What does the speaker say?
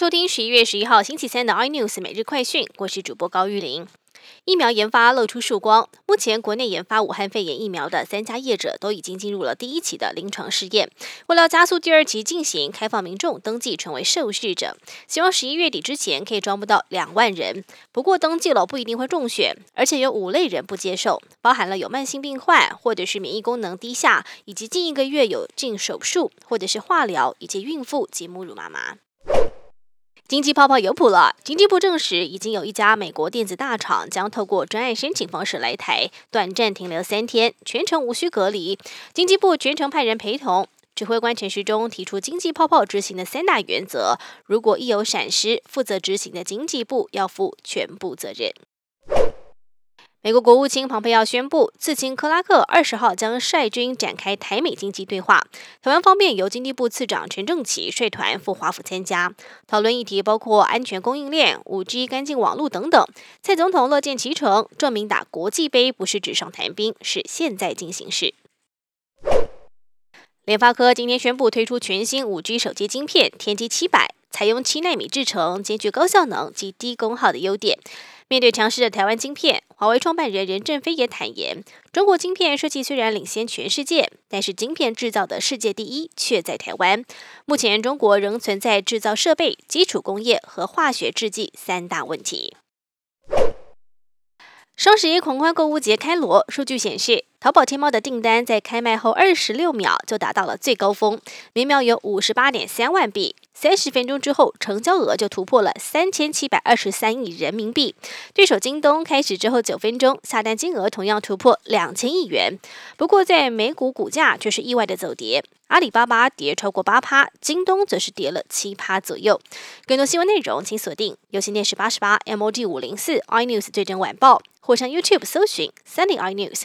收听十一月十一号星期三的 iNews 每日快讯，我是主播高玉玲。疫苗研发露出曙光，目前国内研发武汉肺炎疫苗的三家业者都已经进入了第一期的临床试验。为了加速第二期进行，开放民众登记成为受试者，希望十一月底之前可以招募到两万人。不过登记了不一定会中选，而且有五类人不接受，包含了有慢性病患，或者是免疫功能低下，以及近一个月有进手术或者是化疗，以及孕妇及母乳妈妈。经济泡泡有谱了。经济部证实，已经有一家美国电子大厂将透过专案申请方式来台，短暂停留三天，全程无需隔离。经济部全程派人陪同。指挥官陈时中提出经济泡泡执行的三大原则：如果一有闪失，负责执行的经济部要负全部责任。美国国务卿庞佩奥宣布，次卿克拉克二十号将率军展开台美经济对话。台湾方面由经济部次长陈正奇率团赴华府参加，讨论议题包括安全供应链、五 G 干净网络等等。蔡总统乐见其成，证明打国际杯不是纸上谈兵，是现在进行式。联发科今天宣布推出全新五 G 手机晶片天玑七百，采用七纳米制程，兼具高效能及低功耗的优点。面对强势的台湾晶片，华为创办人任正非也坦言，中国晶片设计虽然领先全世界，但是晶片制造的世界第一却在台湾。目前中国仍存在制造设备、基础工业和化学制剂三大问题。双十一狂欢购物节开锣，数据显示。淘宝天猫的订单在开卖后二十六秒就达到了最高峰，每秒有五十八点三万笔，三十分钟之后成交额就突破了三千七百二十三亿人民币。对手京东开始之后九分钟下单金额同样突破两千亿元，不过在美股股价却是意外的走跌，阿里巴巴跌超过八趴，京东则是跌了七趴左右。更多新闻内容请锁定有线电视八十八 MOD 五零四 iNews 最真晚报，或上 YouTube 搜寻三零 iNews。